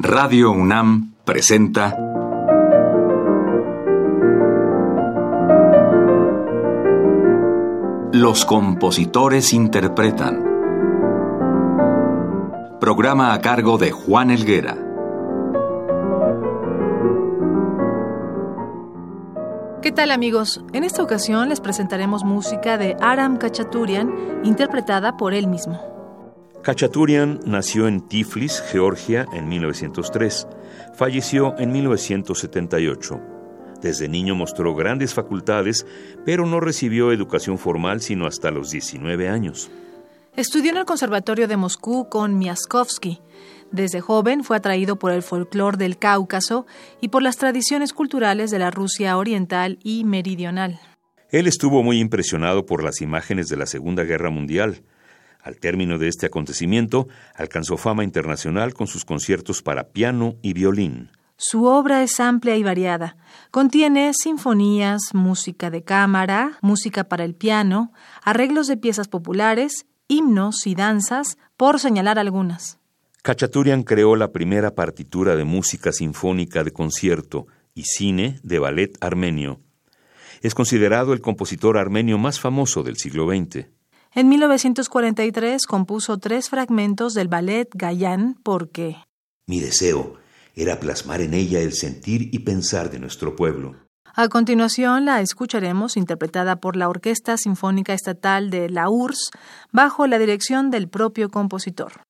Radio UNAM presenta Los compositores interpretan. Programa a cargo de Juan Elguera. ¿Qué tal amigos? En esta ocasión les presentaremos música de Aram Kachaturian, interpretada por él mismo. Kachaturian nació en Tiflis, Georgia, en 1903. Falleció en 1978. Desde niño mostró grandes facultades, pero no recibió educación formal sino hasta los 19 años. Estudió en el Conservatorio de Moscú con Miaskovsky. Desde joven fue atraído por el folclore del Cáucaso y por las tradiciones culturales de la Rusia oriental y meridional. Él estuvo muy impresionado por las imágenes de la Segunda Guerra Mundial. Al término de este acontecimiento, alcanzó fama internacional con sus conciertos para piano y violín. Su obra es amplia y variada. Contiene sinfonías, música de cámara, música para el piano, arreglos de piezas populares, himnos y danzas, por señalar algunas. Kachaturian creó la primera partitura de música sinfónica de concierto y cine de ballet armenio. Es considerado el compositor armenio más famoso del siglo XX. En 1943 compuso tres fragmentos del ballet Gayán porque Mi deseo era plasmar en ella el sentir y pensar de nuestro pueblo. A continuación la escucharemos interpretada por la Orquesta Sinfónica Estatal de la URSS bajo la dirección del propio compositor.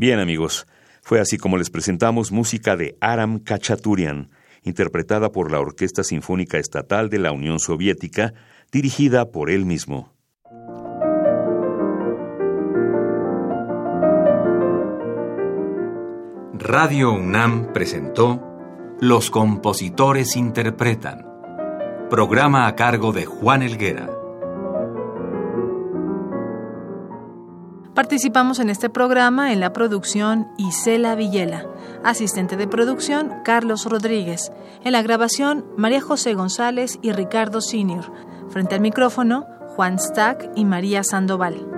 Bien amigos, fue así como les presentamos música de Aram Kachaturian, interpretada por la Orquesta Sinfónica Estatal de la Unión Soviética, dirigida por él mismo. Radio UNAM presentó Los compositores interpretan, programa a cargo de Juan Elguera. Participamos en este programa en la producción Isela Villela, asistente de producción Carlos Rodríguez, en la grabación María José González y Ricardo Senior, frente al micrófono Juan Stack y María Sandoval.